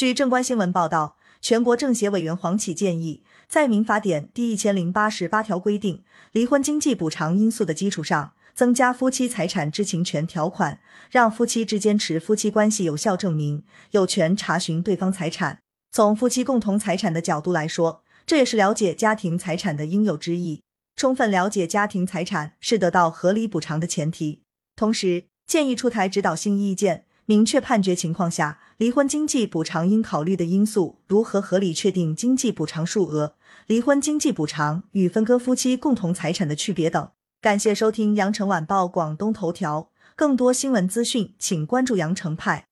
据正观新闻报道，全国政协委员黄启建议，在民法典第一千零八十八条规定离婚经济补偿因素的基础上，增加夫妻财产知情权条款，让夫妻之间持夫妻关系有效证明，有权查询对方财产。从夫妻共同财产的角度来说，这也是了解家庭财产的应有之义。充分了解家庭财产是得到合理补偿的前提。同时，建议出台指导性意见。明确判决情况下，离婚经济补偿应考虑的因素，如何合理确定经济补偿数额、离婚经济补偿与分割夫妻共同财产的区别等。感谢收听羊城晚报广东头条，更多新闻资讯，请关注羊城派。